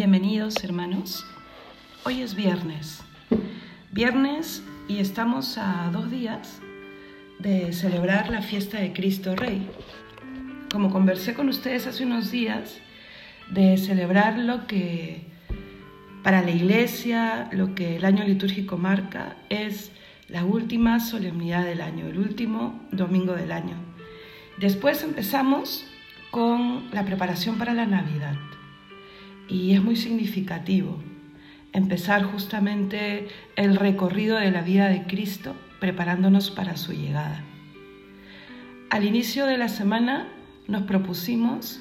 Bienvenidos hermanos. Hoy es viernes. Viernes y estamos a dos días de celebrar la fiesta de Cristo Rey. Como conversé con ustedes hace unos días, de celebrar lo que para la iglesia, lo que el año litúrgico marca, es la última solemnidad del año, el último domingo del año. Después empezamos con la preparación para la Navidad y es muy significativo empezar justamente el recorrido de la vida de Cristo preparándonos para su llegada. Al inicio de la semana nos propusimos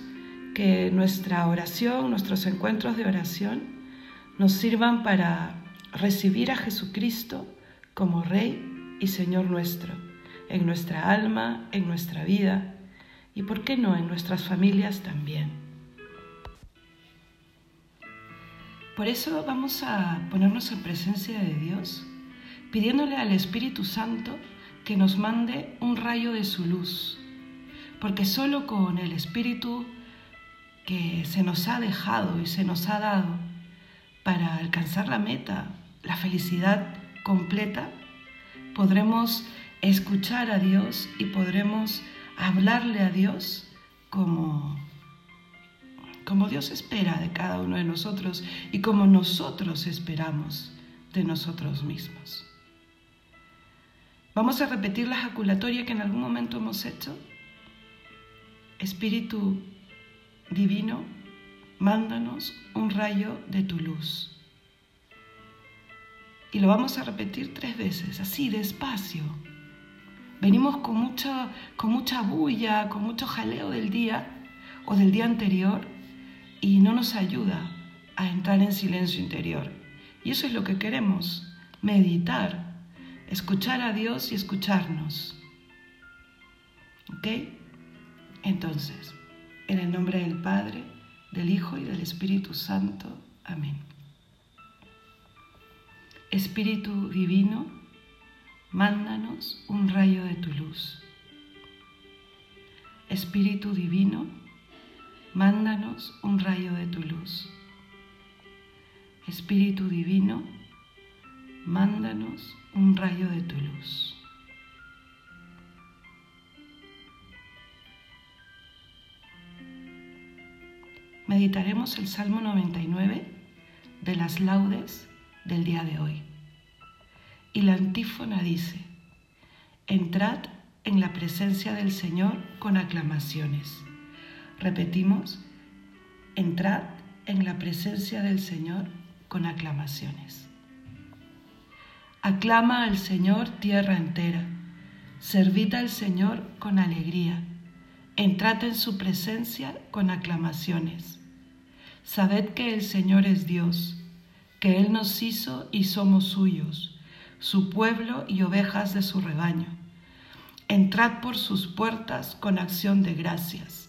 que nuestra oración, nuestros encuentros de oración, nos sirvan para recibir a Jesucristo como Rey y Señor nuestro, en nuestra alma, en nuestra vida y, ¿por qué no?, en nuestras familias también. Por eso vamos a ponernos en presencia de Dios, pidiéndole al Espíritu Santo que nos mande un rayo de su luz, porque solo con el Espíritu que se nos ha dejado y se nos ha dado para alcanzar la meta, la felicidad completa, podremos escuchar a Dios y podremos hablarle a Dios como como Dios espera de cada uno de nosotros y como nosotros esperamos de nosotros mismos. Vamos a repetir la ejaculatoria que en algún momento hemos hecho. Espíritu Divino, mándanos un rayo de tu luz. Y lo vamos a repetir tres veces, así, despacio. Venimos con mucha, con mucha bulla, con mucho jaleo del día o del día anterior y no nos ayuda a entrar en silencio interior. Y eso es lo que queremos, meditar, escuchar a Dios y escucharnos. ¿Ok? Entonces, en el nombre del Padre, del Hijo y del Espíritu Santo. Amén. Espíritu Divino, mándanos un rayo de tu luz. Espíritu Divino, mándanos un rayo de tu luz. Espíritu Divino, mándanos un rayo de tu luz. Meditaremos el Salmo 99 de las laudes del día de hoy. Y la antífona dice, entrad en la presencia del Señor con aclamaciones Repetimos, entrad en la presencia del Señor con aclamaciones. Aclama al Señor tierra entera, servid al Señor con alegría, entrad en su presencia con aclamaciones. Sabed que el Señor es Dios, que Él nos hizo y somos suyos, su pueblo y ovejas de su rebaño. Entrad por sus puertas con acción de gracias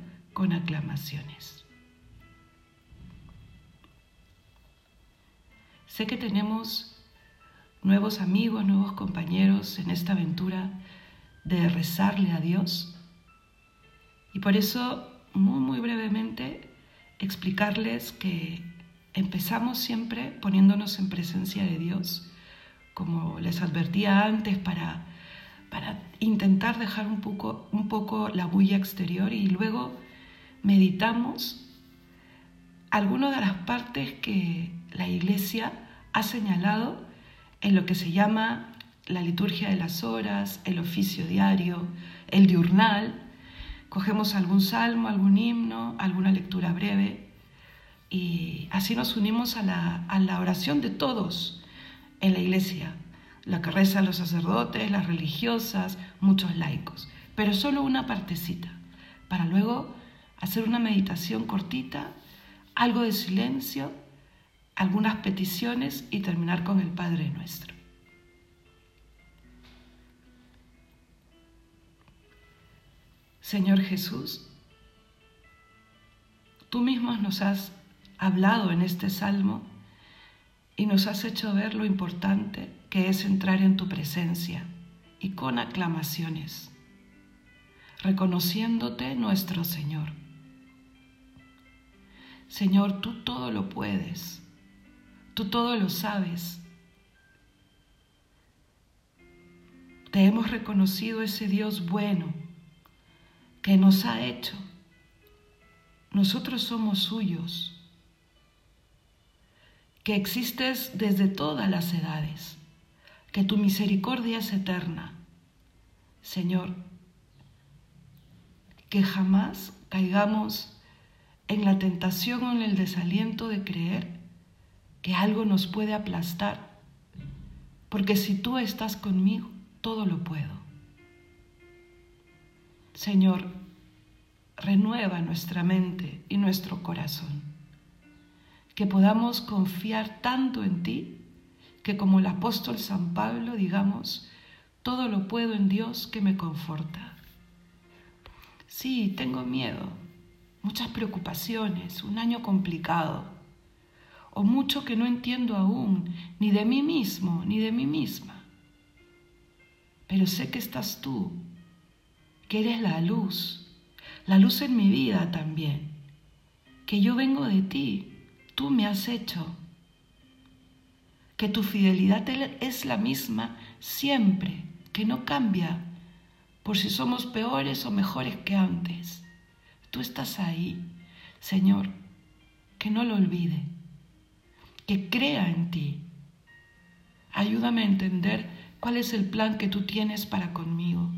con aclamaciones. Sé que tenemos nuevos amigos, nuevos compañeros en esta aventura de rezarle a Dios y por eso muy muy brevemente explicarles que empezamos siempre poniéndonos en presencia de Dios, como les advertía antes, para, para intentar dejar un poco, un poco la bulla exterior y luego meditamos algunas de las partes que la Iglesia ha señalado en lo que se llama la liturgia de las horas, el oficio diario, el diurnal. Cogemos algún salmo, algún himno, alguna lectura breve y así nos unimos a la, a la oración de todos en la iglesia, la que rezan los sacerdotes, las religiosas, muchos laicos, pero solo una partecita, para luego hacer una meditación cortita, algo de silencio algunas peticiones y terminar con el Padre nuestro. Señor Jesús, tú mismo nos has hablado en este salmo y nos has hecho ver lo importante que es entrar en tu presencia y con aclamaciones, reconociéndote nuestro Señor. Señor, tú todo lo puedes, tú todo lo sabes. Te hemos reconocido ese Dios bueno que nos ha hecho. Nosotros somos suyos, que existes desde todas las edades, que tu misericordia es eterna. Señor, que jamás caigamos en la tentación o en el desaliento de creer que algo nos puede aplastar, porque si tú estás conmigo, todo lo puedo. Señor, renueva nuestra mente y nuestro corazón, que podamos confiar tanto en ti que como el apóstol San Pablo digamos, todo lo puedo en Dios que me conforta. Sí, tengo miedo, muchas preocupaciones, un año complicado, o mucho que no entiendo aún, ni de mí mismo, ni de mí misma. Pero sé que estás tú que eres la luz, la luz en mi vida también, que yo vengo de ti, tú me has hecho, que tu fidelidad es la misma siempre, que no cambia por si somos peores o mejores que antes. Tú estás ahí, Señor, que no lo olvide, que crea en ti. Ayúdame a entender cuál es el plan que tú tienes para conmigo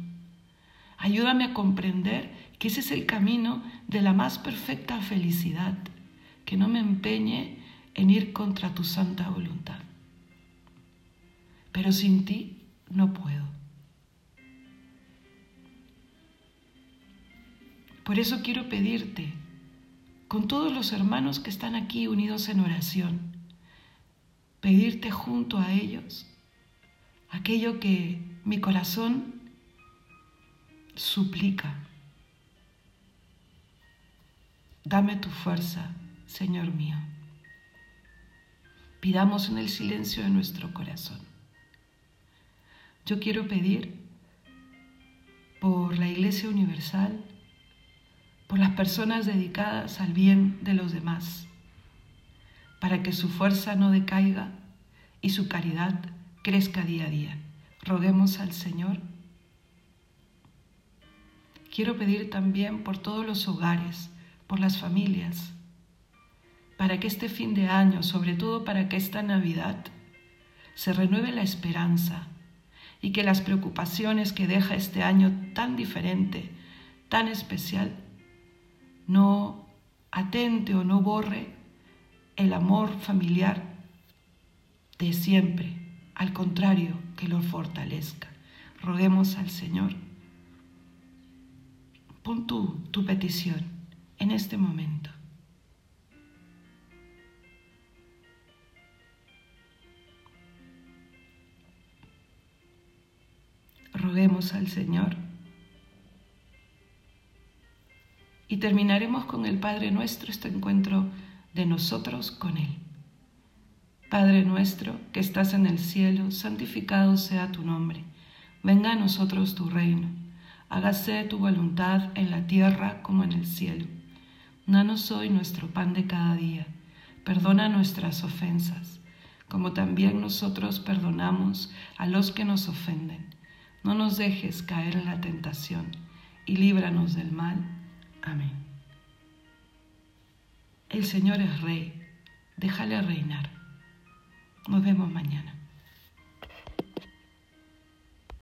Ayúdame a comprender que ese es el camino de la más perfecta felicidad, que no me empeñe en ir contra tu santa voluntad. Pero sin ti no puedo. Por eso quiero pedirte, con todos los hermanos que están aquí unidos en oración, pedirte junto a ellos aquello que mi corazón suplica. Dame tu fuerza, Señor mío. Pidamos en el silencio de nuestro corazón. Yo quiero pedir por la Iglesia Universal, por las personas dedicadas al bien de los demás, para que su fuerza no decaiga y su caridad crezca día a día. Roguemos al Señor Quiero pedir también por todos los hogares, por las familias, para que este fin de año, sobre todo para que esta Navidad, se renueve la esperanza y que las preocupaciones que deja este año tan diferente, tan especial, no atente o no borre el amor familiar de siempre, al contrario, que lo fortalezca. Roguemos al Señor Pon tú tu petición en este momento. Roguemos al Señor y terminaremos con el Padre nuestro este encuentro de nosotros con Él. Padre nuestro que estás en el cielo, santificado sea tu nombre. Venga a nosotros tu reino hágase tu voluntad en la tierra como en el cielo. Danos hoy nuestro pan de cada día. Perdona nuestras ofensas, como también nosotros perdonamos a los que nos ofenden. No nos dejes caer en la tentación y líbranos del mal. Amén. El Señor es Rey, déjale reinar. Nos vemos mañana.